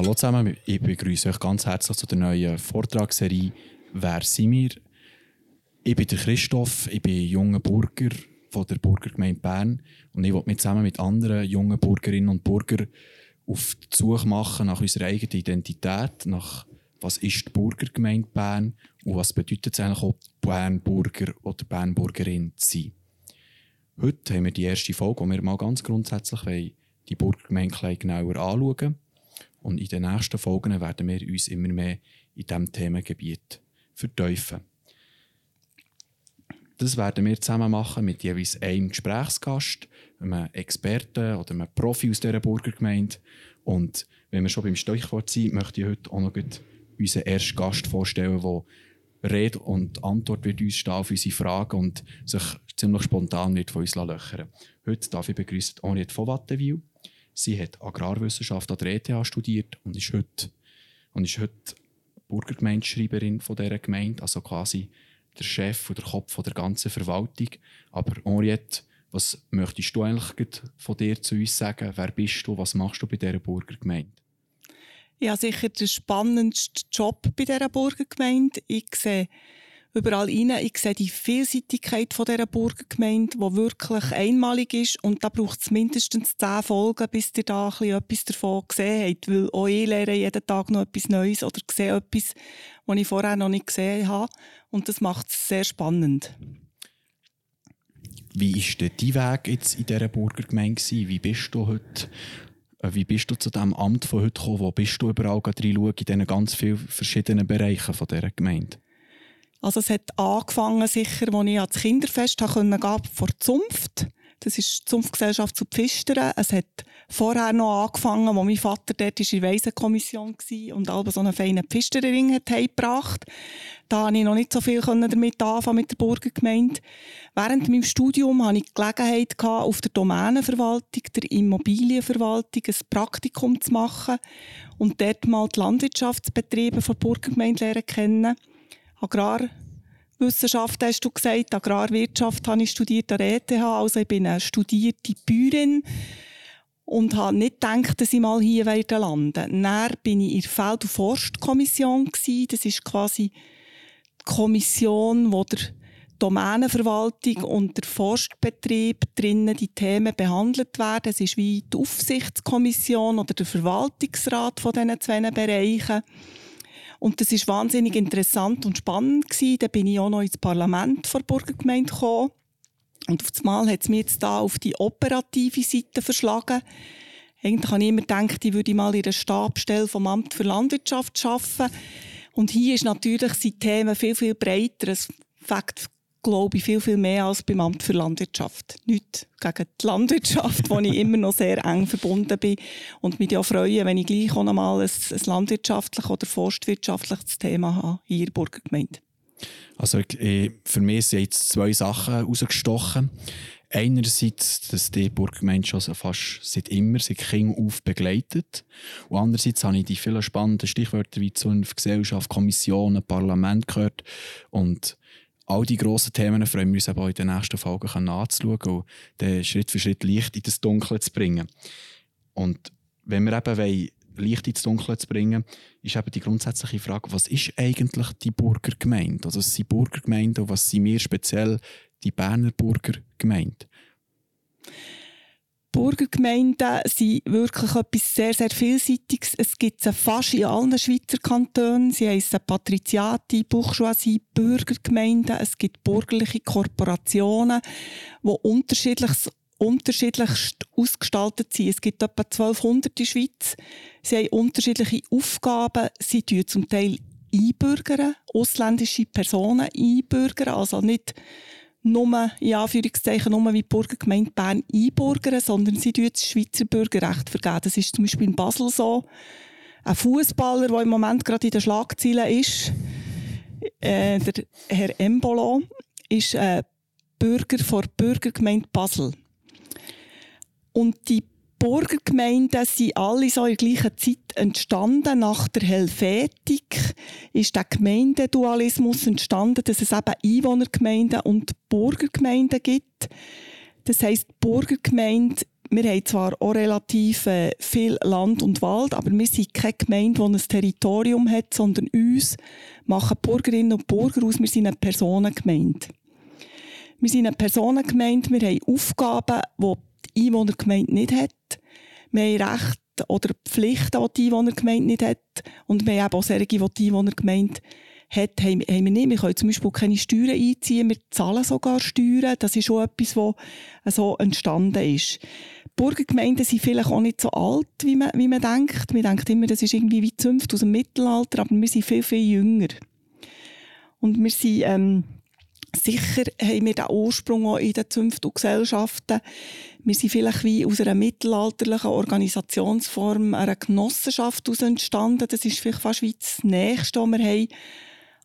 hallo zusammen, ich begrüße euch ganz herzlich zu der neuen Vortragsserie «Wer sind wir?». Ich bin der Christoph, ich bin junger Bürger von der Burgergemeinde Bern und ich will mich zusammen mit anderen jungen Bürgerinnen und Bürgern auf die Suche machen nach unserer eigenen Identität, nach was ist die Burgergemeinde Bern und was bedeutet es eigentlich auch Bernburger oder Bernburgerin zu sein. Heute haben wir die erste Folge, wo wir mal ganz grundsätzlich die Burgergemeinde genauer anschauen und in den nächsten Folgen werden wir uns immer mehr in diesem Themengebiet vertiefen. Das werden wir zusammen machen mit jeweils einem Gesprächsgast, einem Experten oder einem Profi aus dieser Burgergemeinde. Und wenn wir schon beim Stichwort sind, möchte ich heute auch noch unseren ersten Gast vorstellen, der Rede und Antwort wird uns stehen auf unsere Fragen und sich ziemlich spontan wird von uns löchern. Heute darf ich begrüßen Henriette von Wattenwil. Sie hat Agrarwissenschaft an der ETH studiert und ist heute, und ist heute Burgergemeindeschreiberin von dieser Gemeinde, also quasi der Chef oder der Kopf der ganzen Verwaltung. Aber Henriette, was möchtest du eigentlich von dir zu uns sagen? Wer bist du? Was machst du bei dieser Burgergemeinde? Ja, sicher der spannendste Job bei dieser Burgergemeinde. Ich sehe überall rein. Ich sehe die Vielseitigkeit von dieser Burgergemeinde, die wirklich einmalig ist. Und da braucht es mindestens zehn Folgen, bis ihr da etwas davon gesehen habt. Weil auch ich lerne jeden Tag noch etwas Neues oder sehe etwas, was ich vorher noch nicht gesehen habe. Und das macht es sehr spannend. Wie war denn dein Weg jetzt in dieser Burgergemeinde? Wie bist du heute äh, wie bist du zu diesem Amt von heute gekommen? Wo bist du überall reinschauen in diesen ganz vielen verschiedenen Bereichen dieser Gemeinde? Also es hat angefangen sicher, als ich ans Kinderfest gehen konnte, vor Zunft. Das ist die Zunftgesellschaft zu Pfistern. Es hat vorher noch angefangen, wo mein Vater dort in der Weisenkommission war und alle so einen feinen Pfisterring hat gebracht. Da konnte ich noch nicht so viel damit anfangen mit der Burgergemeinde. Während meinem Studium hatte ich die Gelegenheit, auf der Domänenverwaltung, der Immobilienverwaltung ein Praktikum zu machen und dort mal die Landwirtschaftsbetriebe der Burgergemeinde lernen kennen. Agrarwissenschaft hast du gesagt, Agrarwirtschaft habe ich studiert an der ETH, also ich bin eine studierte Bäuerin und habe nicht gedacht, dass ich mal hier werde landen. Dann bin ich in der Feld- und Forstkommission Das ist quasi die Kommission, wo der Domänenverwaltung und der Forstbetrieb drinnen die Themen behandelt werden. Es ist wie die Aufsichtskommission oder der Verwaltungsrat von diesen zwei Bereichen. Und das ist wahnsinnig interessant und spannend gewesen. Da bin ich auch noch ins Parlament der Burgergemeinde gekommen. Und auf einmal hat es mich jetzt da auf die operative Seite verschlagen. Eigentlich habe ich immer gedacht, ich würde mal in der Stabstelle vom Amt für Landwirtschaft arbeiten. Und hier ist natürlich sind Themen viel, viel breiter. Es fängt glaube ich, viel, viel mehr als beim Amt für Landwirtschaft. Nicht gegen die Landwirtschaft, wo ich immer noch sehr eng verbunden bin und mich auch freue, wenn ich gleich auch noch mal ein, ein landwirtschaftliches oder forstwirtschaftliches Thema habe in Ihrer Burgergemeinde. Also äh, für mich sind jetzt zwei Sachen herausgestochen. Einerseits, dass die Burgergemeinde schon fast seit immer, seit Kind auf begleitet. Und andererseits habe ich die vielen spannenden Stichwörter wie Zunft, Gesellschaft, Kommissionen, Parlament gehört. Und all die grossen Themen freuen wir uns aber in den nächsten Folgen anzuschauen und dann Schritt für Schritt Licht in das Dunkle zu bringen. Und wenn wir eben wollen, Licht ins Dunkle zu bringen, ist eben die grundsätzliche Frage, was ist eigentlich die Burgergemeinde? Also was sind Burgergemeinden und was sind wir speziell die Berner Burgergemeinde? Burgergemeinden sind wirklich etwas sehr, sehr Vielseitiges. Es gibt sie fast in allen Schweizer Kantonen. Sie heissen Patriziati, Bourgeoisie, Bürgergemeinden. Es gibt bürgerliche Korporationen, die unterschiedlich, unterschiedlichst ausgestaltet sind. Es gibt etwa 1200 in der Schweiz. Sie haben unterschiedliche Aufgaben. Sie tun zum Teil einbürgern, ausländische Personen einbürgern, also nicht nur, in Anführungszeichen, nur wie die Burgergemeinde Bern einbürgern, sondern sie tun das Schweizer Bürgerrecht vergeben. Das ist zum Beispiel in Basel so. Ein Fußballer, der im Moment gerade in den Schlagzeilen ist, äh, der Herr Embolo, ist äh, Bürger der Bürgergemeinde Basel. Und die Burgergemeinden sind alle so in der gleichen Zeit entstanden. Nach der Helvetik ist der Gemeindedualismus entstanden, dass es eben Einwohnergemeinden und Burgergemeinden gibt. Das heisst, Burgergemeinde wir haben zwar auch relativ äh, viel Land und Wald, aber wir sind keine Gemeinde, die ein Territorium hat, sondern uns machen Bürgerinnen und Bürger aus. Wir sind eine Personengemeinde. Wir sind eine Personengemeinde, wir haben Aufgaben, die Einwohnergemeinde nicht hat. Wir haben Rechte oder Pflichten, die die Einwohnergemeinde nicht hat. Und wir haben auch solche, die die Einwohnergemeinde hat, haben, wir nicht. Wir können zum Beispiel keine Steuern einziehen, wir zahlen sogar Steuern. Das ist auch etwas, was so entstanden ist. Burgergemeinden sind vielleicht auch nicht so alt, wie man, wie man denkt. Man denkt immer, das ist irgendwie wie Zünft aus dem Mittelalter, aber wir sind viel, viel jünger. Und wir sind, ähm, sicher haben wir den Ursprung auch in den Zünften und Gesellschaften. Wir sind vielleicht wie aus einer mittelalterlichen Organisationsform, einer Genossenschaft aus entstanden. Das ist vielleicht fast wie das Nächste, was wir haben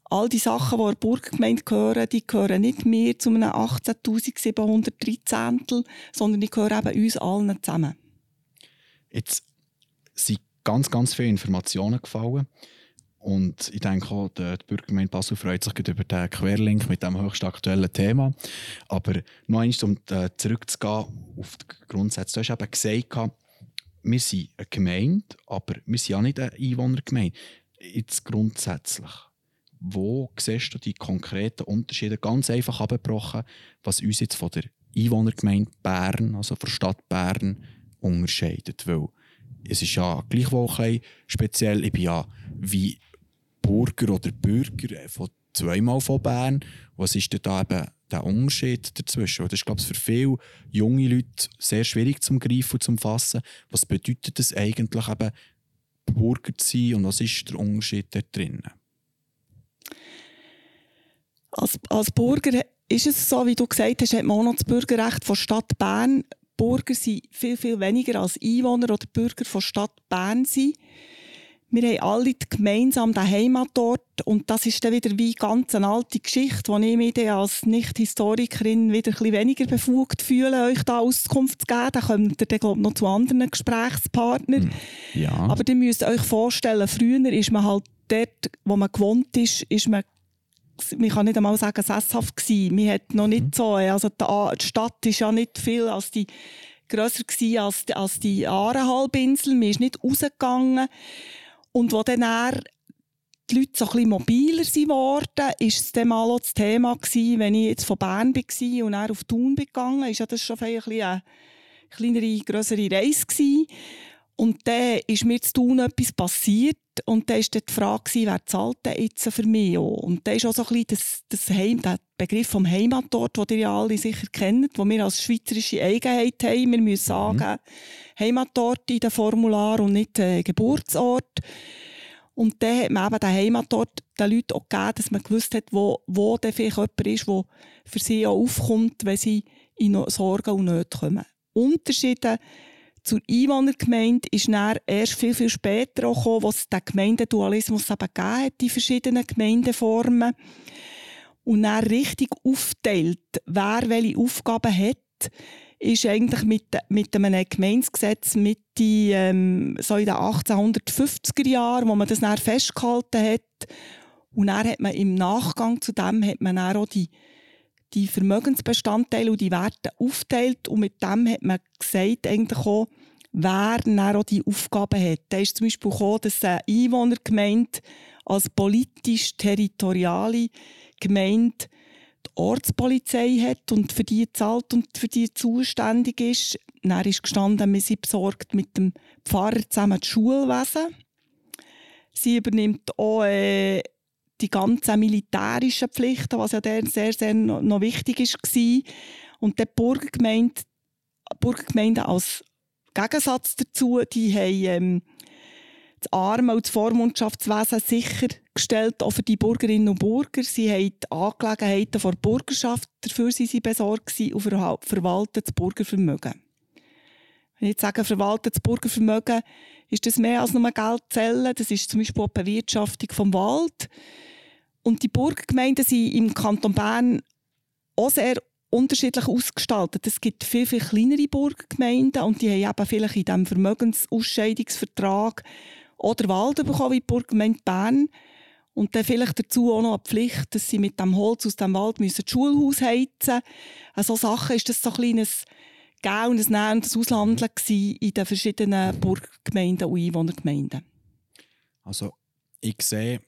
all die Sachen, die der Burggemeinde gehören, die gehören nicht mehr zu einem 18.713, sondern die gehören eben uns allen zusammen. Jetzt sind ganz, ganz viele Informationen gefallen. Und ich denke auch, die Bürgergemeinde Basel freut sich über den Querlink mit dem höchst aktuellen Thema. Aber noch einmal, um äh, zurückzugehen auf die Grundsätze. Du hast eben gesagt, wir sind eine Gemeinde, aber wir sind ja nicht eine Einwohnergemeinde. Jetzt grundsätzlich wo siehst du die konkreten Unterschiede, ganz einfach abgebrochen, was uns jetzt von der Einwohnergemeinde Bern, also von der Stadt Bern, unterscheidet? Weil es ist ja gleichwohl speziell, ich bin ja wie Bürger oder Bürger von zweimal von Bern. Was ist denn da eben der Unterschied dazwischen? Das ist, glaube ich, für viele junge Leute sehr schwierig zum Greifen und zum Fassen. Was bedeutet das eigentlich eben, Bürger zu sein und was ist der Unterschied da drinnen? Als, als Bürger ist es so, wie du gesagt hast, hat man auch das Bürgerrecht von Stadt Bern. Bürger sind viel, viel weniger als Einwohner oder Bürger von Stadt Bern sind. Wir haben alle gemeinsam den Heimatort und das ist dann wieder wie ganz eine alte Geschichte, wo ich mich als Nicht-Historikerin wieder ein bisschen weniger befugt fühle, euch da Auskunft zu geben. Da kommt ihr dann, glaube ich, noch zu anderen Gesprächspartnern. Hm, ja. Aber ihr müsst euch vorstellen, früher ist man halt dort, wo man gewohnt ist, ist man man kann nicht einmal sagen, sesshaft gewesen. Man hat noch nicht mhm. so, also die, Stadt ist ja nicht viel als die grösser gewesen als, als die Aarehalbinsel. Man ist nicht rausgegangen. Und wo dann die Leute so ein bisschen mobiler geworden war es dann mal auch das Thema gewesen, wenn ich jetzt von Bern war und dann auf Thun gegangen ist ja das schon ein eine kleinere, grössere Reise gewesen. Und dann ist mir zu tun etwas passiert und dann war die Frage, wer zahlt denn jetzt für mich auch? Und dann ist auch so ein bisschen das, das Heim, der Begriff vom Heimatort, den ihr ja alle sicher kennt, den wir als schweizerische Eigenheit haben. Wir müssen mhm. sagen, Heimatort in den Formular und nicht äh, Geburtsort. Und dann hat man eben den Heimatort den Leuten auch gegeben, dass man gewusst hat, wo, wo dann vielleicht jemand ist, der für sie auch aufkommt, wenn sie in Sorgen und Nöte kommen. Unterschiede zur Einwohnergemeinde ist dann erst viel, viel später auch gekommen, wo es den Gemeindedualismus eben gegeben hat, die verschiedenen Gemeindeformen. Und dann richtig aufteilt, wer welche Aufgaben hat, ist eigentlich mit, mit einem Gemeindegesetz Mitte ähm, so in den 1850er Jahren, wo man das dann festgehalten hat. Und dann hat man im Nachgang zu dem hat man dann auch die die Vermögensbestandteile und die Werte aufteilt und mit dem hat man gesagt, eigentlich auch, wer dann auch die Aufgaben hat. Da ist zum Beispiel gekommen, dass eine Einwohnergemeinde als politisch-territoriale Gemeinde die Ortspolizei hat und für die zahlt und für die zuständig ist. Dann ist gestanden, wir sind besorgt mit dem Pfarrer zusammen das Schulwesen. Sie übernimmt auch äh, die ganzen militärischen Pflichten, was ja dann sehr, sehr noch wichtig war. Und die Burgergemeinde, Burgergemeinde als Gegensatz dazu, die haben ähm, das Arme- und das Vormundschaftswesen sichergestellt, auch für die Bürgerinnen und Bürger. Sie haben die Angelegenheiten der Bürgerschaft, dafür sind sie besorgt und verwalten das Bürgervermögen. Wenn ich jetzt sage, verwalten das Bürgervermögen, ist das mehr als nur Geld zählen. Das ist zum Beispiel auch die Bewirtschaftung vom Wald. Und die Burggemeinden sind im Kanton Bern auch sehr unterschiedlich ausgestaltet. Es gibt viel, viel kleinere Burggemeinden und die haben eben vielleicht in diesem Vermögensausscheidungsvertrag oder Wald bekommen, wie die Burggemeinde Bern. Und dann vielleicht dazu auch noch eine Pflicht, dass sie mit dem Holz aus dem Wald müssen das Schulhaus heizen müssen. Also Sachen ist das so ein kleines Geben und ein Nehmen und ein Aushandeln in den verschiedenen Burggemeinden und Einwohnergemeinden. Also ich sehe,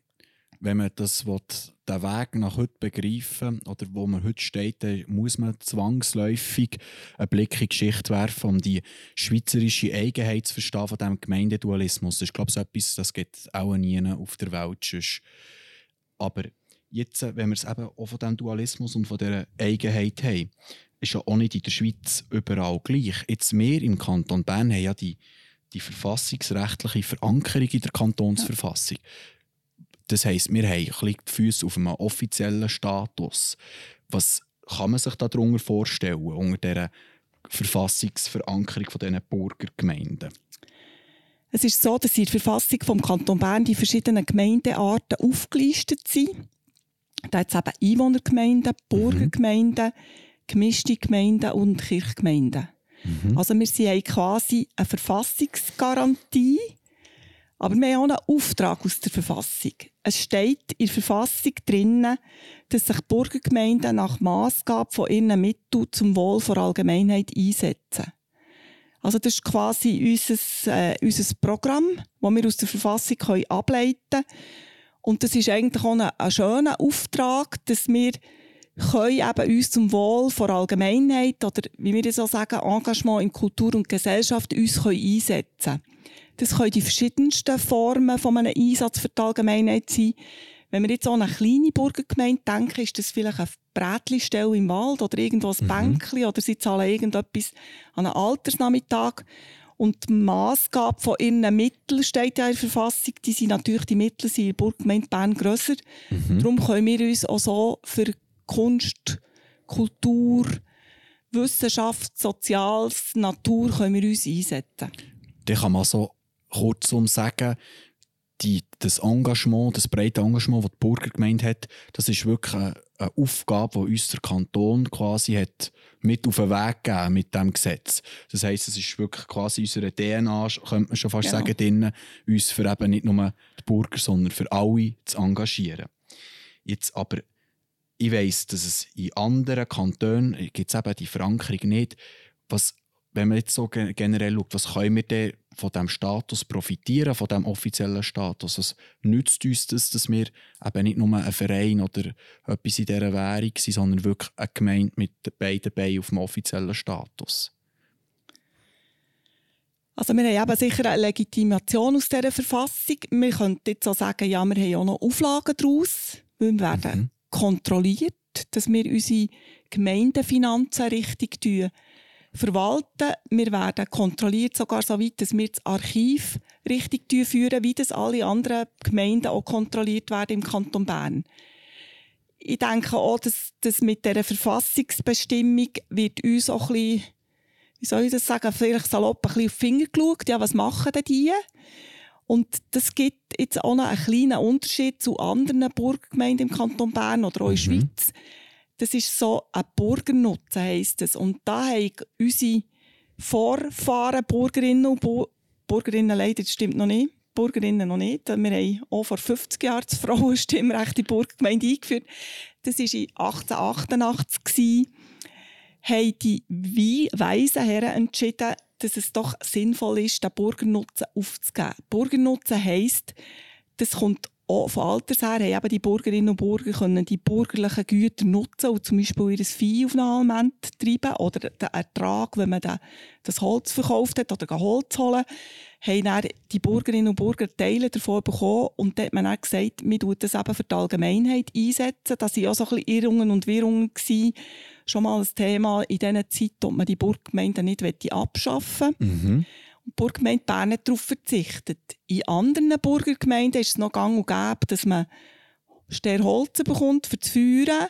wenn man das will, den Weg nach heute begreifen oder wo man heute steht, dann muss man zwangsläufig einen Blick in die Geschichte werfen, um die schweizerische Eigenheit zu verstehen von diesem Gemeindedualismus. Das ist, glaube so etwas, das geht auch nie auf der Welt sonst. Aber jetzt, wenn wir es eben auch von diesem Dualismus und von dieser Eigenheit haben, ist ja auch nicht in der Schweiz überall gleich. Jetzt wir im Kanton Bern haben ja die, die verfassungsrechtliche Verankerung in der Kantonsverfassung. Das heisst, wir haben ein die Füße auf einem offiziellen Status. Was kann man sich darunter vorstellen, unter dieser Verfassungsverankerung von diesen Burgergemeinden? Es ist so, dass in der Verfassung vom Kanton Bern die verschiedenen Gemeindearten aufgelistet sind. Da hat es eben Einwohnergemeinden, Burgergemeinden, gemischte Gemeinden und Kirchgemeinden. Mhm. Also wir haben quasi eine Verfassungsgarantie, aber wir haben auch einen Auftrag aus der Verfassung. Es steht in der Verfassung drinnen, dass sich Burgergemeinden nach Maßgabe von ihren Mitteln zum Wohl der Allgemeinheit einsetzen. Also das ist quasi unser, äh, unser Programm, das wir aus der Verfassung können ableiten können. Und das ist eigentlich auch ein, ein schöner Auftrag, dass wir können eben uns zum Wohl der Allgemeinheit oder, wie wir das so sagen, Engagement in Kultur und Gesellschaft uns können einsetzen. Das können die verschiedensten Formen von einem Einsatz für die Allgemeinheit sein. Wenn wir jetzt an eine kleine Burgergemeinde denken, ist das vielleicht eine Brätli-Stelle im Wald oder irgendwo ein mhm. Bänkchen oder sie zahlen irgendetwas an einem Altersnachmittag. Und die Maßgabe von ihren Mitteln steht ja in der Verfassung, die sind natürlich, die Mittel sind in der Burggemeinde Bern grösser. Mhm. Darum können wir uns auch so für Kunst, Kultur, Wissenschaft, Soziales, Natur können wir uns einsetzen. Dann kann man so kurzum sagen, die, das Engagement, das breite Engagement, das die Burgergemeinde hat, das ist wirklich eine, eine Aufgabe, die uns der Kanton quasi hat mit auf den Weg gegeben mit diesem Gesetz. Das heisst, es ist wirklich quasi unsere DNA, könnte man schon fast genau. sagen, drin, uns für eben nicht nur die Bürger, sondern für alle zu engagieren. Jetzt aber, ich weiss, dass es in anderen Kantonen gibt es eben die Verankerung nicht. Was, wenn man jetzt so generell schaut, was können wir denn von diesem Status profitieren, von diesem offiziellen Status. Es nützt uns das, dass wir eben nicht nur ein Verein oder etwas in dieser Währung sind, sondern wirklich eine Gemeinde mit beiden Beinen auf dem offiziellen Status. Also wir haben eben sicher eine Legitimation aus dieser Verfassung. Wir könnten jetzt auch sagen, ja, wir haben auch noch Auflagen daraus, weil wir werden mhm. Kontrolliert, dass wir unsere Gemeindefinanzen richtig verwalten. Wir werden kontrolliert, sogar so weit, dass wir das Archiv richtig führen, wie das alle anderen Gemeinden auch kontrolliert werden im Kanton Bern. Ich denke auch, dass, dass mit dieser Verfassungsbestimmung wird uns auch ein bisschen, wie soll ich das sagen, vielleicht salopp ein bisschen auf die Finger geschaut. Ja, was machen denn die? Und das gibt jetzt auch noch einen kleinen Unterschied zu anderen Burggemeinden im Kanton Bern oder auch in der mhm. Schweiz. Das ist so ein Burgernutzen, heisst es. Und da haben unsere Vorfahren, Burgerinnen und Bur Burgerinnen leider, das stimmt noch nicht, Burgerinnen noch nicht. Wir haben auch vor 50 Jahren das Frauenstimmrecht in die Burggemeinde eingeführt. Das war in 1888. Gewesen, haben die weisen Herren entschieden, dass es doch sinnvoll ist, den Burgernutzen aufzugeben. Burgernutzen heisst, das kommt auch von Alters her haben eben die Bürgerinnen und Bürger können die bürgerlichen Güter nutzen und zum Beispiel ihr Vieh auf einen Alment treiben oder den Ertrag, wenn man das Holz verkauft hat oder Holz holen, haben dann die Bürgerinnen und Bürger Teile davon bekommen und dann hat man dann gesagt, wir tun das eben für die Allgemeinheit einsetzen. Das waren auch so ein bisschen Irrungen und Wirrungen gewesen. Schon mal ein Thema in dieser Zeit, ob man die Burggemeinden nicht abschaffen will. Mhm. Die Burggemeinde Bern hat darauf verzichtet. In anderen Burgergemeinden ist es noch gang und gäbe, dass man Sterholzen bekommt für das Feuern,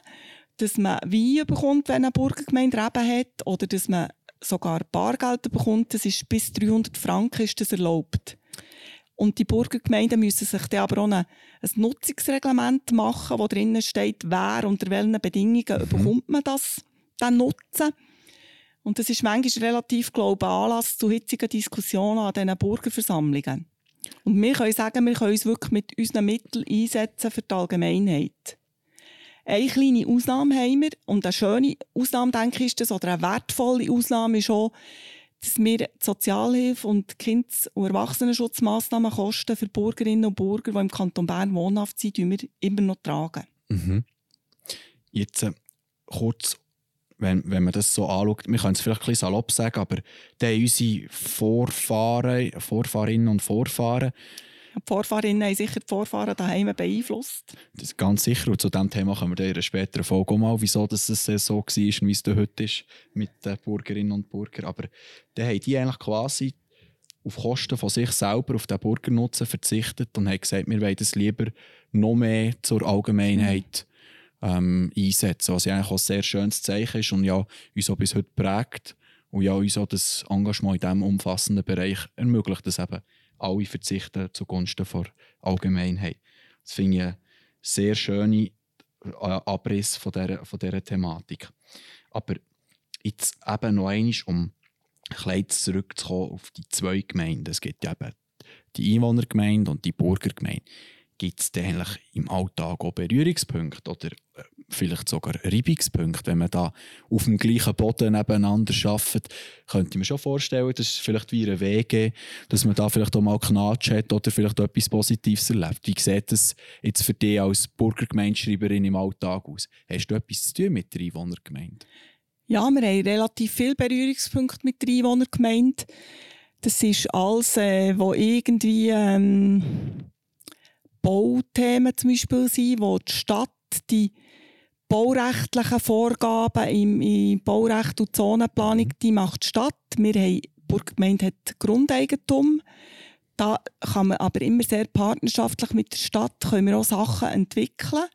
dass man Wein bekommt, wenn eine Burgergemeinde Reben hat, oder dass man sogar Bargeld bekommt. Das ist bis 300 Franken ist das erlaubt. Und die Burgergemeinden müssen sich dann aber auch ein, ein Nutzungsreglement machen, wo drinnen steht, wer unter welchen Bedingungen mhm. bekommt man das dann nutzen. Und das ist manchmal relativ, ich, Anlass zu hitzigen Diskussionen an diesen Bürgerversammlungen. Und wir können sagen, wir können uns wirklich mit unseren Mitteln einsetzen für die Allgemeinheit. Eine kleine Ausnahme haben wir, und eine schöne Ausnahme, denke ich, ist das, oder eine wertvolle Ausnahme ist auch, dass wir die Sozialhilfe und Kindes- und Erwachsenenschutzmaßnahmenkosten für Bürgerinnen und Bürger, die im Kanton Bern wohnhaft sind, wir immer noch tragen. Mhm. Jetzt äh, kurz, wenn, wenn man das so anschaut, wir können es vielleicht ein bisschen salopp sagen, aber die unsere Vorfahren, Vorfahrinnen und Vorfahren die Vorfahrinnen haben sicher die Vorfahren daheim beeinflusst. Das ist ganz sicher. Und zu diesem Thema kommen wir in einer späteren Folge auch mal, wieso das so war und wie es heute ist mit den Bürgerinnen und Bürgern. Aber dann haben die eigentlich quasi auf Kosten von sich selber auf den Bürgernutzen verzichtet und haben gesagt, wir wollen das lieber noch mehr zur Allgemeinheit ähm, einsetzen. Was ja eigentlich auch ein sehr schönes Zeichen ist und ja uns auch bis heute prägt und ja uns auch das Engagement in diesem umfassenden Bereich ermöglicht, dass eben alle verzichten zugunsten der Allgemeinheit. Das finde ich ein sehr schöner äh, Abriss von dieser, von dieser Thematik. Aber jetzt eben noch einmal, um ein zurückzukommen auf die zwei Gemeinden. Es gibt eben die Einwohnergemeinde und die Bürgergemeinde. Gibt es eigentlich im Alltag auch Berührungspunkte oder äh, vielleicht sogar Reibungspunkte, wenn man da auf dem gleichen Boden nebeneinander arbeitet, könnte ich mir schon vorstellen, dass es vielleicht wie eine Wege, dass man da vielleicht auch mal Knatsch hat oder vielleicht etwas Positives erlebt. Wie sieht das jetzt für dich als Burgergemeindeschreiberin im Alltag aus? Hast du etwas zu tun mit der Einwohnergemeinde? Ja, wir haben relativ viele Berührungspunkte mit der Einwohnergemeinde. Das ist alles, äh, wo irgendwie ähm, Bauthemen zum Beispiel sind, wo die Stadt die baurechtlichen Vorgaben im, im Baurecht und Zonenplanung, die macht statt. Wir haben, die Burggemeinde hat Grundeigentum. Da kann man aber immer sehr partnerschaftlich mit der Stadt können wir auch Sachen entwickeln.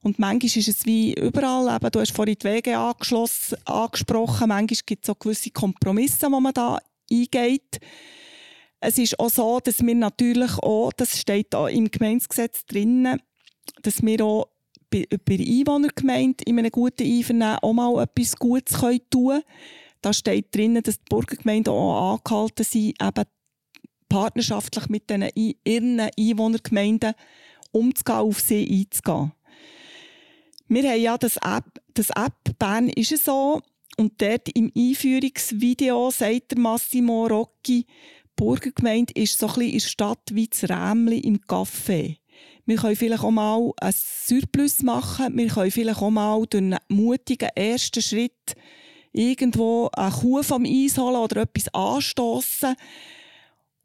Und manchmal ist es wie überall, eben, du hast vorhin die Wege angesprochen, manchmal gibt es auch gewisse Kompromisse, die man da eingeht. Es ist auch so, dass wir natürlich auch, das steht auch im Gemeindegesetz drin, dass wir auch bei, bei der Einwohnergemeinde in einem guten Einvernehmen auch mal etwas Gutes tun können. Da steht drin, dass die Bürgergemeinden auch angehalten sind, eben partnerschaftlich mit den, ihren Einwohnergemeinden umzugehen, auf sie einzugehen. Wir haben ja das App, das App Bern ist es so, und dort im Einführungsvideo sagt der Massimo Rocchi, Burgergemeinde ist so ein bisschen in der Stadt wie das Rämli im Café. Wir können vielleicht auch mal ein Surplus machen. Wir können vielleicht auch mal durch einen mutigen ersten Schritt irgendwo eine Kuh vom Eis holen oder etwas anstoßen.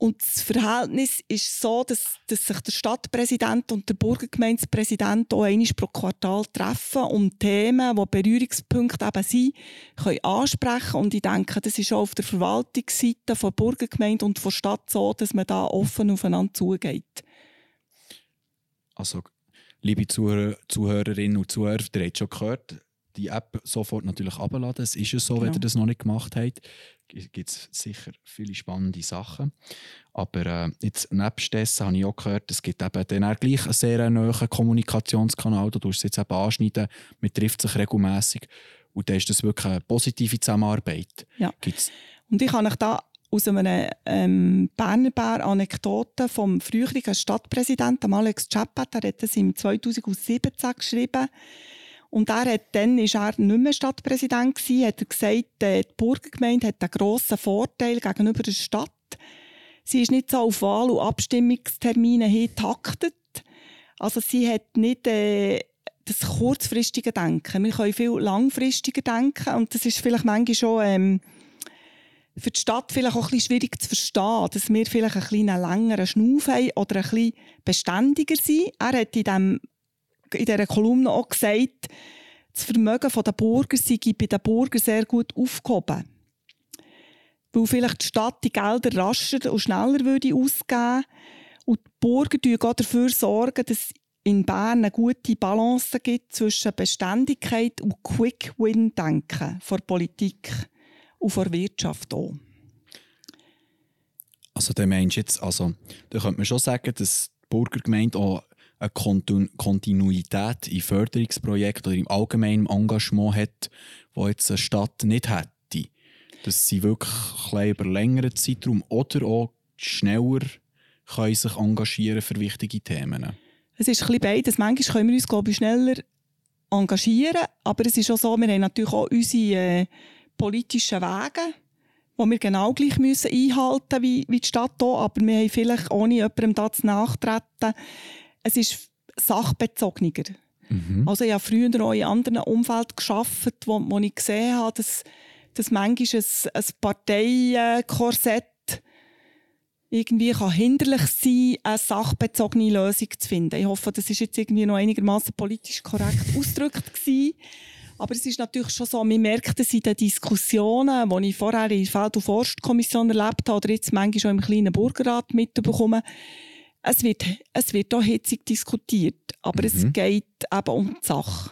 Und das Verhältnis ist so, dass, dass sich der Stadtpräsident und der Burgergemeindepräsident auch einmal pro Quartal treffen und Themen, die Berührungspunkte eben sind, können ansprechen. Und ich denke, das ist auch auf der Verwaltungsseite von Burgergemeinde und von Stadt so, dass man da offen aufeinander zugeht. Also, liebe Zuhörer, Zuhörerinnen und Zuhörer, ihr habt schon gehört, die App sofort natürlich abladen. Es ist ja so, genau. wenn ihr das noch nicht gemacht habt. Gibt es sicher viele spannende Sachen. Aber äh, jetzt nebst dessen habe ich auch gehört, es gibt eben dann auch gleich einen sehr nahen Kommunikationskanal. Du tust es jetzt eben anschneiden, man trifft sich regelmässig. Und dann ist das wirklich eine positive Zusammenarbeit. Ja. Gibt's und ich kann euch da aus einer ähm, Berner Bär Anekdote vom früheren Stadtpräsidenten Alex Chapat. Er hat das im 2017 geschrieben. Und er hat, dann war er nicht mehr Stadtpräsident gewesen, hat er gesagt, äh, die Burgergemeinde hat einen grossen Vorteil gegenüber der Stadt. Sie ist nicht so auf Wahl- und Abstimmungstermine hin taktet. Also sie hat nicht äh, das kurzfristige Denken. Wir können viel langfristiger denken und das ist vielleicht manchmal schon ähm, für die Stadt vielleicht auch ein bisschen schwierig zu verstehen, dass wir vielleicht ein bisschen längeren Schnuff haben oder ein bisschen beständiger sind. Er hat in, dem, in dieser Kolumne auch gesagt, das Vermögen der Bürger sei bei den Bürgern sehr gut aufgehoben. Weil vielleicht die Stadt die Gelder rascher und schneller würde ausgeben und die Bürger auch dafür sorgen, dass in Bern eine gute Balance gibt zwischen Beständigkeit und Quick-Win-Denken der Politik und vor Wirtschaft auch. Also der Mensch jetzt, also da könnte man schon sagen, dass die Burgergemeinde auch eine Kontinuität in Förderungsprojekten oder im allgemeinen Engagement hat, wo jetzt eine Stadt nicht hätte. Dass sie wirklich ein über längeren Zeitraum oder auch schneller können sich engagieren für wichtige Themen. Es ist ein bisschen beides. Manchmal können wir uns glaube ich, schneller engagieren. Aber es ist auch so, wir haben natürlich auch unsere äh, politischen Wege, die wir genau gleich müssen einhalten wie, wie die Stadt hier. Aber wir haben vielleicht ohne jemandem da zu nachtreten. Es ist sachbezogener. Mhm. Also ich habe früher auch in anderen Umfeldern gearbeitet, wo, wo ich gesehen habe, dass, dass manchmal ein, ein Parteienkorsett irgendwie kann hinderlich sein, eine sachbezogene Lösung zu finden. Ich hoffe, das ist jetzt irgendwie noch einigermaßen politisch korrekt ausgedrückt gewesen. Aber es ist natürlich schon so, man merkt es in den Diskussionen, die ich vorher in der Feld- und Forstkommission erlebt habe oder jetzt manchmal schon im kleinen Burgerrat mitbekommen, es wird, es wird auch hitzig diskutiert, aber mhm. es geht eben um die Sache.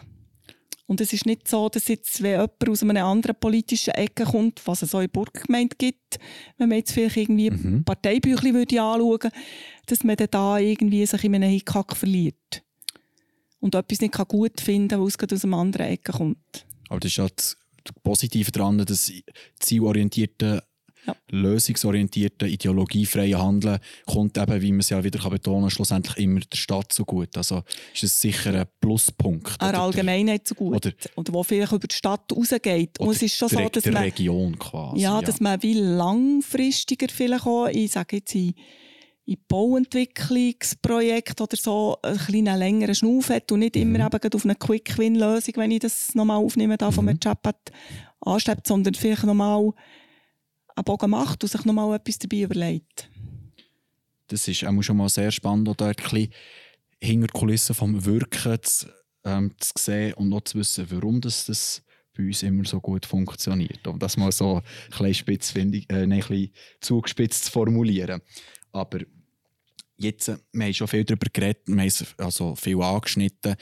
Und es ist nicht so, dass jetzt, wenn jemand aus einer anderen politischen Ecke kommt, was es auch in Burggemeinde gibt, wenn man jetzt vielleicht irgendwie mhm. Parteibüchlein würde anschauen dass man dann da irgendwie sich in einem Hickhack verliert. Und etwas nicht gut finden kann, weil es aus einer anderen Ecke kommt. Aber das ist ja das Positive daran, dass zielorientierte ja. lösungsorientierten, ideologiefreien Handeln kommt eben, wie man es ja wieder betonen kann, schlussendlich immer der Stadt so gut. Also ist es sicher ein Pluspunkt. Eine Allgemeinheit so gut. Oder, oder wo vielleicht über die Stadt rausgeht. Und es ist schon so, dass man... Region quasi. Ja, ja, dass man wie langfristiger vielleicht auch, ich sage jetzt in, in Bauentwicklungsprojekt oder so ein einen längeren Schnuff hat und nicht mhm. immer eben auf eine Quick-Win-Lösung, wenn ich das nochmal aufnehme, da von mhm. Chat anstrebt, sondern vielleicht nochmal einen Bogen macht und sich noch mal etwas dabei überlegt. Das ist auch schon mal sehr spannend, dort ein bisschen hinter die Kulissen vom Wirken zu, ähm, zu sehen und auch zu wissen, warum das, das bei uns immer so gut funktioniert. Um das mal so ein bisschen, spitz, finde ich, äh, ein bisschen zugespitzt zu formulieren. Aber jetzt, äh, wir haben schon viel darüber geredet, wir haben also viel angeschnitten,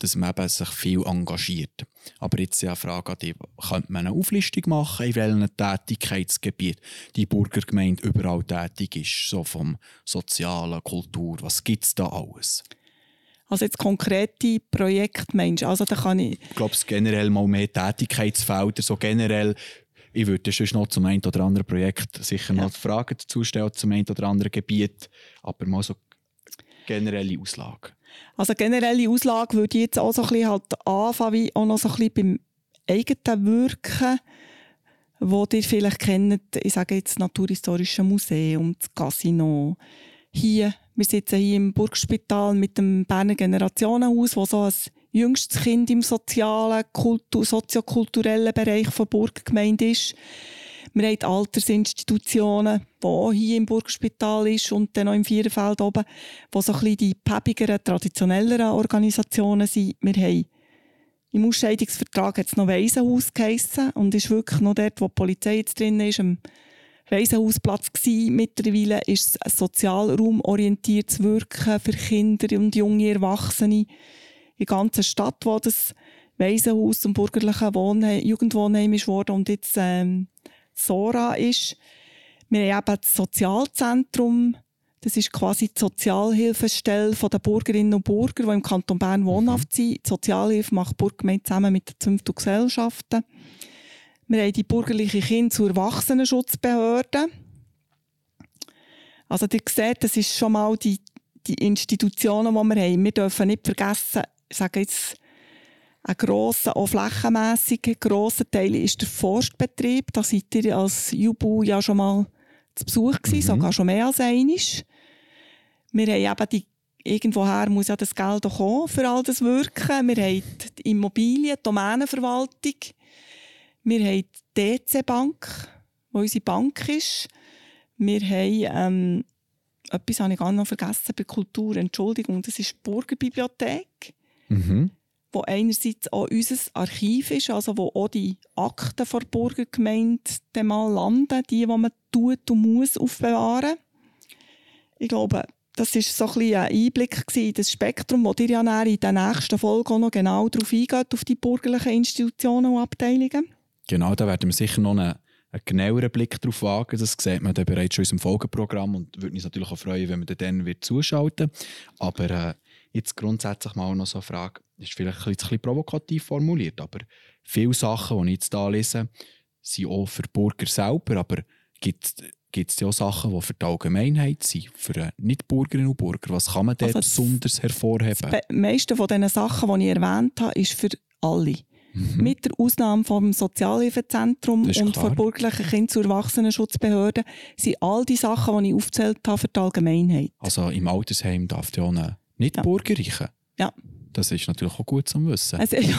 dass man eben sich viel engagiert. Aber jetzt ja eine Frage an dich, könnte man eine Auflistung machen, in welchem Tätigkeitsgebiet die Burgergemeinde überall tätig ist, so vom Sozialen, Kultur, was gibt es da alles? Also jetzt konkrete Projektmenschen, also da kann ich... Ich glaube, es generell mal mehr Tätigkeitsfelder, so generell ich würde sonst noch zum einen oder anderen Projekt sicher noch Fragen dazu stellen, zum einen oder anderen Gebiet, aber mal so generelle Auslage. Also generelle Auslage würde ich jetzt auch so ein bisschen halt anfangen, wie auch noch so ein bisschen beim eigenen Wirken, wo ihr vielleicht kennt, ich sage jetzt das Naturhistorische Museum, das Casino. Hier, wir sitzen hier im Burgspital mit dem Berner Generationenhaus, wo so ein jüngstes Kind im sozialen, kultu soziokulturellen Bereich der Burggemeinde ist. Wir haben die Altersinstitutionen, die auch hier im Burgspital ist und dann noch im Vierfeld oben, wo so ein bisschen die päppigeren, traditionelleren Organisationen sind. Wir haben im Ausscheidungsvertrag es noch Waisenhaus geheissen und ist wirklich noch dort, wo die Polizei jetzt drin ist, am Waisenhausplatz gewesen. Mittlerweile ist es ein sozialraumorientiertes Wirken für Kinder und junge Erwachsene in der ganzen Stadt, wo das Waisenhaus zum bürgerlichen Wohnheim, Jugendwohnheim ist worden und jetzt ähm, Sora ist. Wir haben eben das Sozialzentrum. Das ist quasi die Sozialhilfestelle der Bürgerinnen und Bürger, die im Kanton Bern wohnhaft mhm. sind. Die Sozialhilfe macht die Burggemeinde zusammen mit den Zünften Gesellschaften. Wir haben die bürgerliche Kinder- zur Erwachsenenschutzbehörde. Also ihr seht, das ist schon mal die, die Institutionen, die wir haben. Wir dürfen nicht vergessen, ich sage jetzt, ein grosser, auch flächenmässig grosser Teil ist der Forstbetrieb. Da seid ihr als Jubu ja schon mal zu Besuch gewesen, mhm. sogar schon mehr als einisch. Wir haben eben die irgendwoher muss ja das Geld auch kommen für all das Wirken. Wir haben die Immobilien, die Domänenverwaltung. Wir haben die DC Bank, die unsere Bank ist. Wir haben, ähm, etwas habe ich gar noch vergessen bei Kultur, Entschuldigung, das ist die Burgerbibliothek. Mhm wo einerseits auch unser Archiv ist, also wo auch die Akten der Burgergemeinde mal landen, die, die man tut und muss aufbewahren. Ich glaube, das war so ein, bisschen ein Einblick in das Spektrum, wo ihr ja in der nächsten Folge auch noch genau darauf eingeht, auf die bürgerlichen Institutionen und Abteilungen. Genau, da werden wir sicher noch einen, einen genaueren Blick darauf wagen. Das sieht man dann bereits schon in unserem Folgeprogramm und würde uns natürlich auch freuen, wenn wir dann wird zuschalten Aber äh, jetzt grundsätzlich mal noch so eine Frage, ist vielleicht ein bisschen provokativ formuliert, aber viele Sachen, die ich jetzt hier lese, sind auch für Bürger selber, aber gibt gibt es ja auch Sachen, die für die Allgemeinheit sind, für Nicht-Bürgerinnen und Bürger. Was kann man dort also besonders hervorheben? Das meiste von diesen Sachen, die ich erwähnt habe, ist für alle. Mhm. Mit der Ausnahme vom Sozialhilfezentrum und der bürgerlichen Kind- zur Erwachsenenschutzbehörde sind all die Sachen, die ich aufgezählt habe, für die Allgemeinheit. Also im Altersheim darf ja auch nicht ja. bürgerlichen? Ja. Das ist natürlich auch gut zu wissen. Also, ja,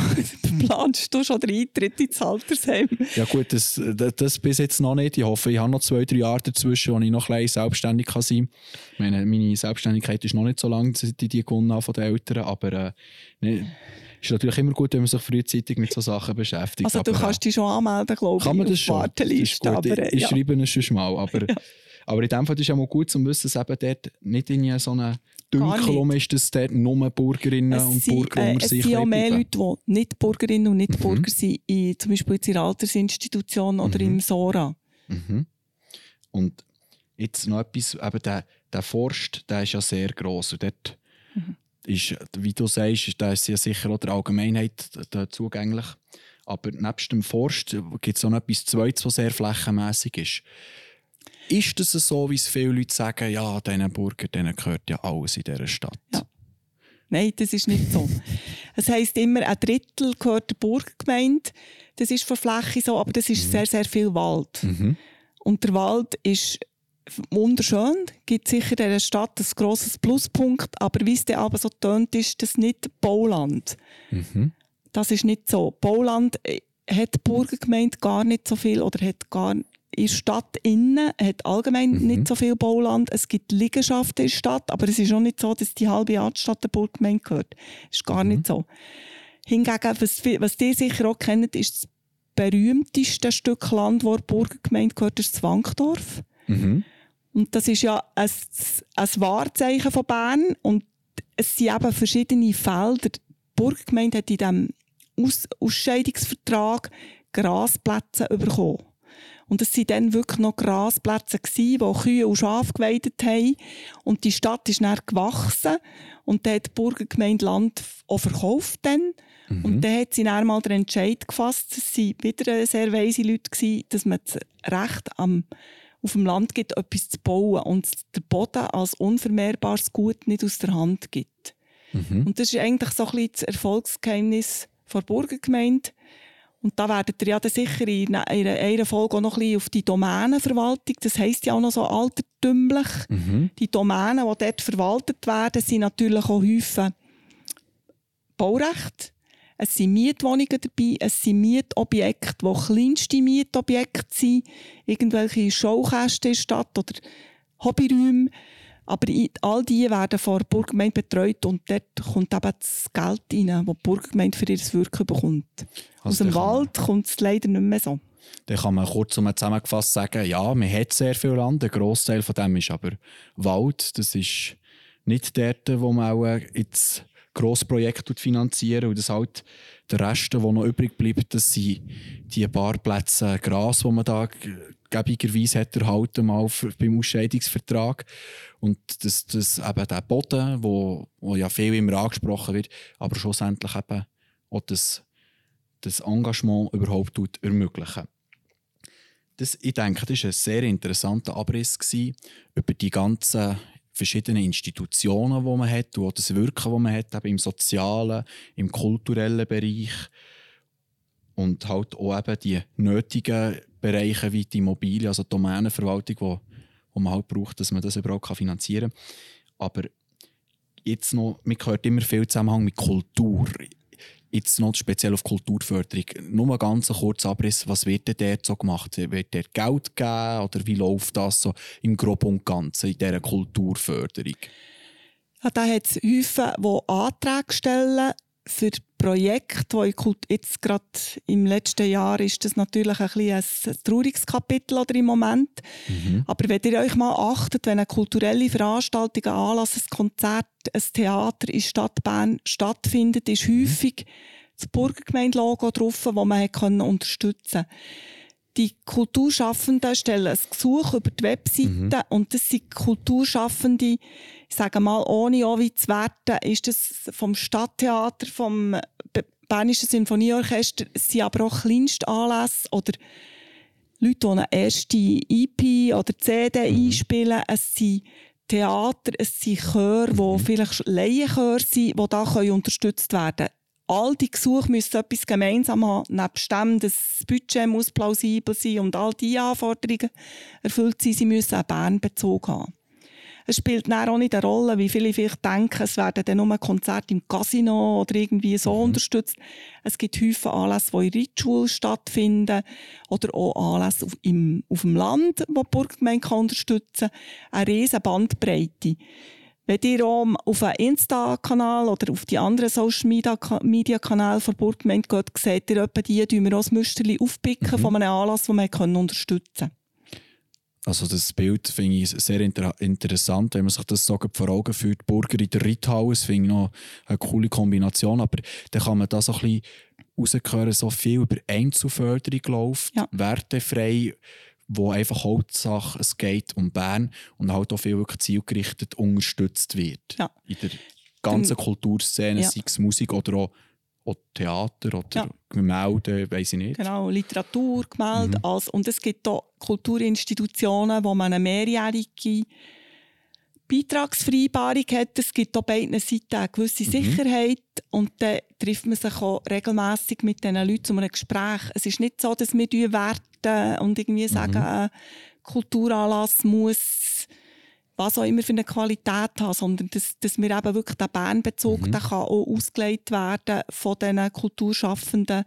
planst du schon den Eintritt ins Altersheim? Ja gut, das, das, das, bis jetzt noch nicht. Ich hoffe, ich habe noch zwei, drei Jahre dazwischen, wo ich noch ein selbstständig kann sein kann. Meine, meine Selbstständigkeit ist noch nicht so lange, seit ich die gewonnen habe von den Eltern, aber äh, ne, ist natürlich immer gut, wenn man sich frühzeitig mit solchen Sachen beschäftigt. Also du aber, kannst dich schon anmelden, glaube ich, kann man das schon. Warteliste. Das aber, ich, ich ja. schreibe es schon mal, aber... Ja. Aber in dem Fall ist es auch mal gut zu wissen, dass eben dort nicht in so einer Dünkel ist, dass dort nur Bürgerinnen es und Bürger unter äh, sich Es sind auch mehr Leute, die nicht Bürgerinnen und nicht mhm. Bürger sind, in, zum Beispiel in der Altersinstitution oder mhm. im SORA. Mhm. Und jetzt noch etwas, eben der, der Forst, der ist ja sehr gross und dort mhm. ist, wie du sagst, der ist ja sicher auch der Allgemeinheit zugänglich. Aber nebst dem Forst gibt es auch noch etwas Zweites, was sehr flächenmässig ist. Ist das so, wie es viele Leute sagen, ja, diesen Burger denen gehört ja alles in dieser Stadt? Ja. Nein, das ist nicht so. Es heisst immer, ein Drittel gehört der Burggemeinde. Das ist von Fläche so, aber das ist mhm. sehr, sehr viel Wald. Mhm. Und der Wald ist wunderschön, gibt sicher dieser Stadt ein grosses Pluspunkt, aber wie es dann aber so tönt, ist das nicht Bauland. Mhm. Das ist nicht so. Bauland äh, hat die Burgergemeinde gar nicht so viel oder hat gar in der Stadt innen hat allgemein mhm. nicht so viel Bauland. Es gibt Liegenschaften in der Stadt, aber es ist auch nicht so, dass die halbe Altstadt der Burggemeinde gehört. Das ist gar mhm. nicht so. Hingegen, was, was ihr sicher auch kennt, ist das berühmteste Stück Land, das der Burgergemeinde gehört, ist das Wankdorf. Mhm. Und das ist ja ein, ein Wahrzeichen von Bern und es sind eben verschiedene Felder. Die Burgergemeinde hat in diesem Aus Ausscheidungsvertrag Grasplätze bekommen. Und es waren dann wirklich noch Grasplätze, gewesen, wo Kühe und Schafe geweidet haben. Und die Stadt ist dann gewachsen. Und dann hat die Burgergemeinde Land auch verkauft. Dann. Mhm. Und dann hat sie dann mal den Entscheid gefasst, es waren wieder sehr weise Leute, gewesen, dass man das Recht am, auf dem Land gibt, etwas zu bauen und der Boden als unvermehrbares Gut nicht aus der Hand gibt. Mhm. Und das ist eigentlich so ein bisschen das Erfolgsgeheimnis der Burgergemeinde und da werdet ihr ja sicher in einer Folge auch noch ein bisschen auf die Domänenverwaltung, das heisst ja auch noch so altertümlich. Mhm. Die Domänen, die dort verwaltet werden, sind natürlich auch häufig Baurecht. Es sind Mietwohnungen dabei, es sind Mietobjekte, die kleinste Mietobjekte sind, irgendwelche Showkästen in der Stadt oder Hobbyräume. Aber all die werden von der Burgergemeinde betreut und dort kommt eben das Geld rein, das die Burgergemeinde für ihr Wirken bekommt. Also Aus dem Wald kommt es leider nicht mehr so. Dann kann man kurz zusammengefasst sagen, ja, man hat sehr viel Land, ein Großteil von dem ist aber Wald. Das ist nicht dort, wo man auch jetzt Grossprojekte finanzieren und das halt der Rest, der noch übrig bleibt, das sind die paar Plätze Gras, die man da gäbigerweise hat erhalten mal beim Ausscheidungsvertrag. Und das, das eben der Boden, wo, wo ja viel immer angesprochen wird, aber schlussendlich eben auch das, das Engagement überhaupt ermöglichen. Das, ich denke, das war ein sehr interessanter Abriss über die ganzen verschiedenen Institutionen, die man hat, und das Wirken, das man hat, eben im sozialen, im kulturellen Bereich und halt auch eben die nötigen Bereiche wie die Immobilie, also die Domänenverwaltung, wo, wo man halt braucht, dass man das überhaupt finanzieren kann. Aber jetzt noch, man hört immer viel Zusammenhang mit Kultur. Jetzt noch speziell auf Kulturförderung. Nur ein ganz kurzer Abriss, was wird denn dort so gemacht? Wird dort Geld geben oder wie läuft das so im Groben und Ganzen in dieser Kulturförderung? Ja, da hat es Häufen, die Anträge stellen für Projekte, wo jetzt gerade im letzten Jahr ist das natürlich ein, ein trauriges Kapitel oder im Moment. Mhm. Aber wenn ihr euch mal achtet, wenn eine kulturelle Veranstaltung, ein Anlass, ein Konzert, ein Theater in Stadt Bern stattfindet, ist mhm. häufig das Burgergemeinde-Logo drauf, das man unterstützen konnte die Kulturschaffenden stellen ein Gesuch über die Webseite mhm. und das sind Kulturschaffende, ich sage mal, ohne Ovi zu werten, ist das vom Stadttheater, vom Bernischen Sinfonieorchester, es sind aber auch Kleinstanlässe oder Leute, die eine erste EP oder CD mhm. einspielen. Es sind Theater, es sind Chöre, mhm. die vielleicht Laienchöre sind, die da unterstützt werden können. All die Gesuche müssen etwas gemeinsam haben. Nebst dem, das Budget muss plausibel sein und all diese Anforderungen erfüllt sein, sie müssen einen Bernbezug haben. Es spielt dann auch nicht eine Rolle, wie viele vielleicht denken, es werden dann nur Konzerte im Casino oder irgendwie so mhm. unterstützt. Es gibt häufig Anlässe, die in Ritschul stattfinden oder auch Anlässe auf, im, auf dem Land, wo die Burggemeinde unterstützen kann. Eine riesige Bandbreite. Wenn ihr auch auf einen Insta-Kanal oder auf die anderen Social-Media-Kanäle der Burggemeinde geht, seht ihr etwa die, die wir auch das Müsterli aufpicken mhm. von einem Anlass, den wir unterstützen können. Also das Bild finde ich sehr inter interessant, wenn man sich das so vor Augen führt. Burger in der Rithaus finde ich noch eine coole Kombination, aber dann kann man da so ein bisschen raushören, so viel über Einzelförderung läuft, ja. wertefrei, wo einfach Hauptsache es geht um Bern und halt auch viel wirklich zielgerichtet unterstützt wird. Ja. In der ganzen Kulturszene, ja. sei es Musik oder auch oder Theater oder ja. Gemälde, weiß ich nicht. Genau, Literatur, Gemälde. Mhm. Als, und es gibt auch Kulturinstitutionen, wo man eine mehrjährige Beitragsvereinbarung hat. Es gibt auch beiden Seiten eine gewisse mhm. Sicherheit. Und dann trifft man sich auch regelmässig mit diesen Leuten zu einem Gespräch. Es ist nicht so, dass wir werten und irgendwie sagen, mhm. ein Kulturanlass muss was auch immer für eine Qualität haben, sondern dass, dass wir eben wirklich den Bernbezug, mhm. der kann auch ausgelegt werden von diesen Kulturschaffenden.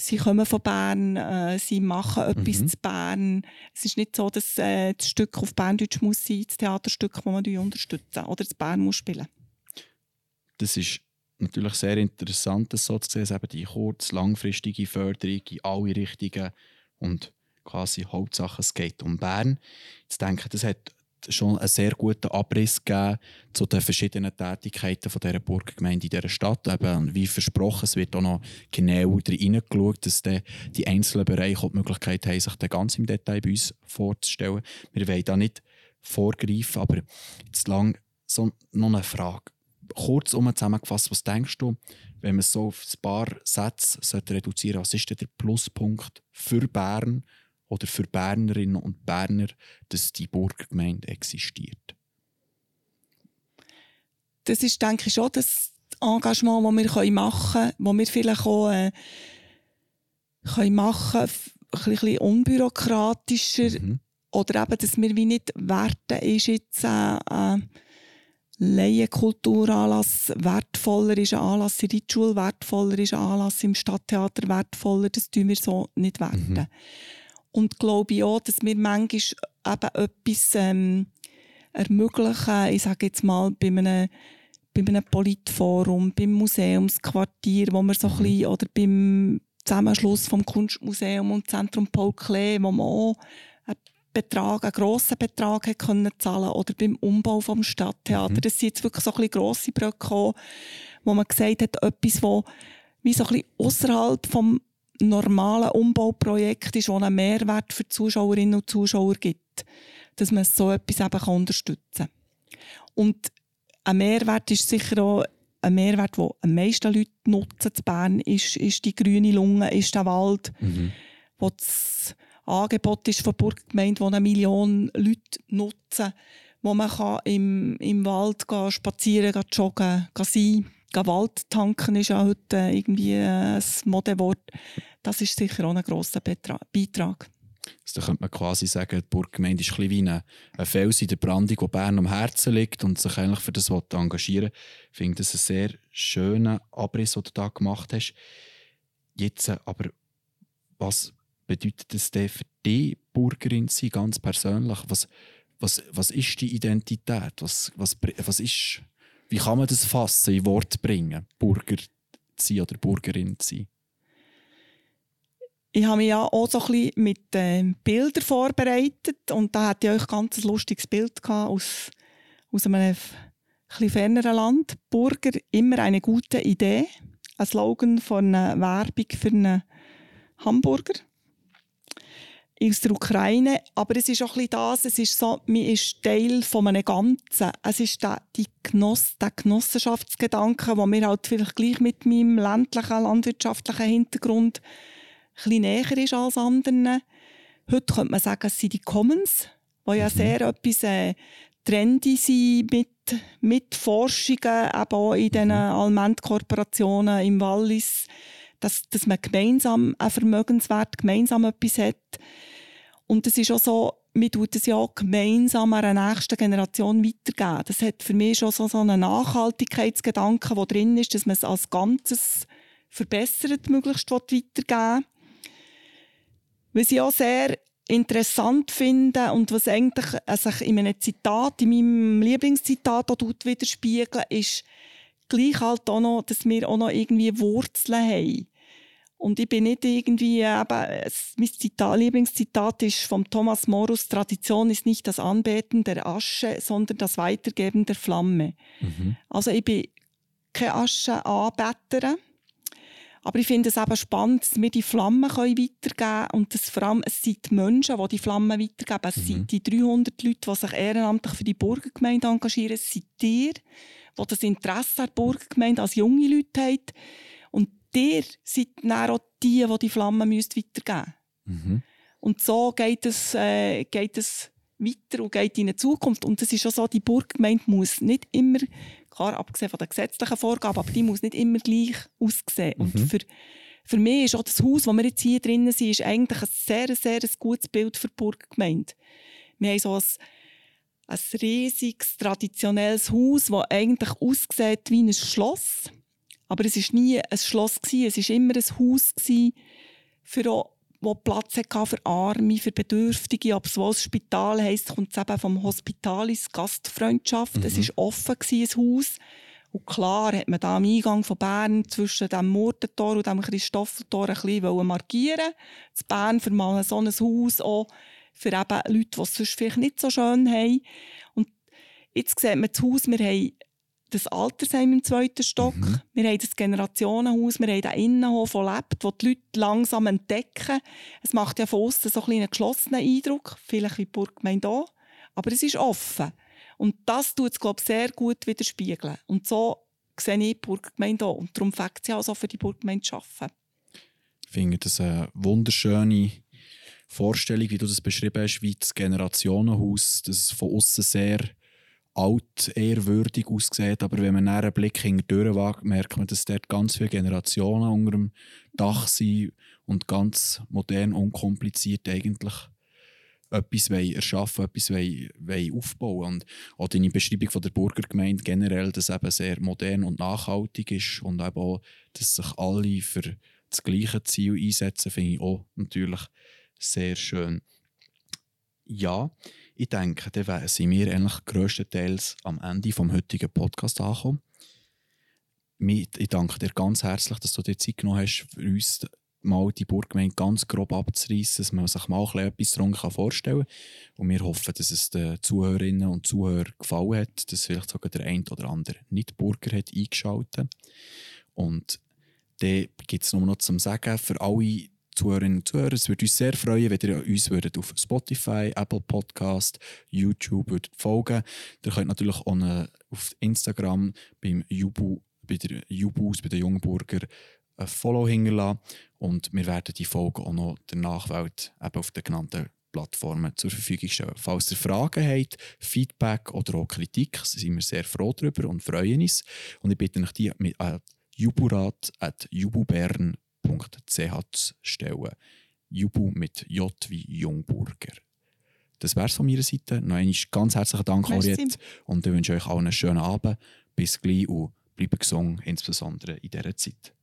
Sie kommen von Bern, äh, sie machen etwas mhm. zu Bern. Es ist nicht so, dass äh, das Stück auf Berndeutsch muss sein, das Theaterstück, das man unterstützen oder das Bern muss spielen. Das ist natürlich sehr interessant, das so zu sehen, eben die kurz-, langfristige Förderung in alle Richtungen und quasi Hauptsache es geht um Bern. Jetzt denke ich, das hat schon einen sehr guten Abriss gegeben zu den verschiedenen Tätigkeiten von dieser Burggemeinde in dieser Stadt. Eben, wie versprochen, es wird auch noch genau reingeschaut, dass die einzelnen Bereiche auch die Möglichkeit haben, sich dann ganz im Detail bei uns vorzustellen. Wir wollen da nicht vorgreifen, aber jetzt lang so noch eine Frage. Kurz zusammengefasst, was denkst du, wenn man es so auf ein paar Sätze reduzieren sollte, was ist denn der Pluspunkt für Bern oder für Bernerinnen und Berner, dass die Burgergemeinde existiert? Das ist, denke ich, schon das Engagement, das wir machen können, das wir vielleicht auch äh, können machen können, ein bisschen unbürokratischer. Mhm. Oder eben, dass wir wie nicht werten, ist jetzt äh, äh, Laienkulturanlass wertvoller, ist ein Anlass in der Schule wertvoller, ist ein Anlass im Stadttheater wertvoller. Das tun wir so nicht werten. Mhm. Und glaube ich auch, dass wir manchmal eben etwas ähm, ermöglichen, ich sage jetzt mal, bei einem, bei einem Politforum, beim Museumsquartier, wo wir so ein mhm. bisschen, oder beim Zusammenschluss vom Kunstmuseum und Zentrum Paul Klee, wo man auch einen Betrag, einen grossen Betrag hat können zahlen oder beim Umbau vom Stadttheater. Mhm. Das sind jetzt wirklich so ein bisschen grosse Brücken, wo man gesagt hat, etwas, wo wie so ein bisschen außerhalb vom normalen Umbauprojekt ist, das einen Mehrwert für die Zuschauerinnen und Zuschauer gibt. Dass man so etwas eben unterstützen kann. Und ein Mehrwert ist sicher auch ein Mehrwert, den die meisten Leute nutzen zu Bern, ist, ist die grüne Lunge, ist der Wald, mhm. wo das Angebot ist von Burggemeinde, wo eine Million Leute nutzen, wo man kann im, im Wald gehen, spazieren, gehen, joggen, gehen sein Wald tanken ist ja heute irgendwie ein Modewort. Das ist sicher auch ein grosser Beitrag. Also da könnte man quasi sagen, die Burggemeinde ist ein wie ein, Fels in der Brandung, der Bern am Herzen liegt und sich eigentlich für das engagieren Ich finde das einen sehr schönen Abriss, den du da gemacht hast. Jetzt aber, was bedeutet das denn für die Burgerin sein, ganz persönlich? Was, was, was ist die Identität? Was, was, was ist wie kann man das fassen, in Wort bringen, Burger zu sein oder Burgerin zu sein? Ich habe mich ja auch so ein bisschen mit äh, Bildern vorbereitet und da hatte ich euch ein ganz lustiges Bild aus, aus einem etwas ferneren Land. Burger, immer eine gute Idee. Ein Slogan von einer Werbung für einen Hamburger aus der Ukraine. Aber es ist auch ein bisschen das, es ist so, man ist Teil von einem Ganzen. Es ist der, die Genoss, der Genossenschaftsgedanke, der mir halt vielleicht gleich mit meinem ländlichen, landwirtschaftlichen Hintergrund ein bisschen näher ist als anderen. Heute könnte man sagen, es sind die Commons, die ja Mhm. sehr etwas äh, trendy sind mit, mit Forschungen, eben auch in diesen Allmend-Kooperationen im Wallis, dass, dass man gemeinsam einen Vermögenswert, gemeinsam etwas hat. Und es ist auch so, man tut es ja auch gemeinsam einer nächsten Generation weitergeben. Das hat für mich schon so, so einen Nachhaltigkeitsgedanken, der drin ist, dass man es als Ganzes verbessert, möglichst weitergeben. Was ich auch sehr interessant finde und was eigentlich äh, sich in einem Zitat, in meinem Lieblingszitat auch tut widerspiegeln, ist gleich halt auch noch, dass wir auch noch irgendwie Wurzeln haben. Und ich bin nicht irgendwie, eben, es- mein Zitat, Lieblingszitat ist vom Thomas Morus, Tradition ist nicht das Anbeten der Asche, sondern das Weitergeben der Flamme. Mhm. Also ich bin keine Aschenanbeterin, aber ich finde es eben spannend, dass wir die Flammen können weitergeben können und dass vor allem es sind die Menschen, die die Flammen weitergeben. Es Mhm. sind die 300 Leute, die sich ehrenamtlich für die Burgergemeinde engagieren. Es sind ihr, die das Interesse an der Burgergemeinde als junge Leute haben. Und ihr seid dann auch die, die die Flammen müsst weitergeben müssen. Mhm. Und so geht es, äh, geht es weiter und geht in die Zukunft. Und es ist auch so, die Burggemeinde muss nicht immer, klar abgesehen von den gesetzlichen Vorgaben, aber die muss nicht immer gleich aussehen. Und Mhm. für, für mich ist auch das Haus, wo wir jetzt hier drinnen sind, ist eigentlich ein sehr, sehr gutes Bild für die Burggemeinde. Wir haben so ein, ein riesiges, traditionelles Haus, das eigentlich aussieht wie ein Schloss. Aber es war nie ein Schloss, gewesen. es war immer ein Haus gewesen für auch, wo Platz hatte für Arme, für Bedürftige. Es wohl das Spital heisst, kommt es eben vom Hospitalis Gastfreundschaft. Es Mhm. war offen, gewesen, ein Haus. Und klar hat man da am Eingang von Bern zwischen dem Murtentor und dem Christoffeltor ein bisschen wollen markieren. In Bern für mal so ein Haus auch für eben Leute, die es sonst vielleicht nicht so schön haben. Und jetzt sieht man das Haus, wir haben das Altersheim im zweiten Stock, Mhm. wir haben das Generationenhaus, wir haben den Innenhof, der lebt, wo die Leute langsam entdecken. Es macht ja von außen so ein einen geschlossenen Eindruck, vielleicht wie die Burggemeinde auch, aber es ist offen. Und das tut es, glaube ich, sehr gut widerspiegeln. Und so sehe ich die Burggemeinde auch. Und darum fängt sie auch so für die Burggemeinde zu arbeiten. Ich finde das eine wunderschöne Vorstellung, wie du das beschrieben hast, wie das Generationenhaus, das von außen sehr alt, ehrwürdig aussieht, aber wenn man dann einen Blick hinterdurch wagt, merkt man, dass dort ganz viele Generationen unter dem Dach sind und ganz modern, unkompliziert eigentlich etwas wollen erschaffen etwas wollen, wollen aufbauen Und auch deine Beschreibung von der Burgergemeinde generell, dass eben sehr modern und nachhaltig ist und eben auch, dass sich alle für das gleiche Ziel einsetzen, finde ich auch natürlich sehr schön. Ja, ich denke, dann sind wir eigentlich grösstenteils am Ende vom heutigen Podcast angekommen. Ich danke dir ganz herzlich, dass du dir Zeit genommen hast, für uns mal die Burggemeinde ganz grob abzureißen, dass man sich mal etwas darunter vorstellen kann. Und wir hoffen, dass es den Zuhörerinnen und Zuhörern gefallen hat, dass vielleicht sogar der ein oder andere Nicht-Burger hat. Und dann gibt es nur noch zum Sagen für alle Zuhörerinnen und Zuhörer. Es würde uns sehr freuen, wenn ihr uns würdet auf Spotify, Apple Podcast, YouTube würdet folgen Ihr könnt natürlich auch auf Instagram beim Jubu, bei der Jubus, bei den Jungburger ein Follow hinterlassen. Und wir werden die Folge auch noch der Nachwelt eben auf den genannten Plattformen zur Verfügung stellen. Falls ihr Fragen habt, Feedback oder auch Kritik, sind wir sehr froh darüber und freuen uns. Und ich bitte euch, die mit äh, juburat.jububern.ch zu stellen. Jubu mit J wie Jungburger. Das wäre es von meiner Seite. Noch einmal ganz herzlichen Dank. Henriette. Und ich wünsche euch allen einen schönen Abend. Bis gleich und bleibt gesund, insbesondere in dieser Zeit.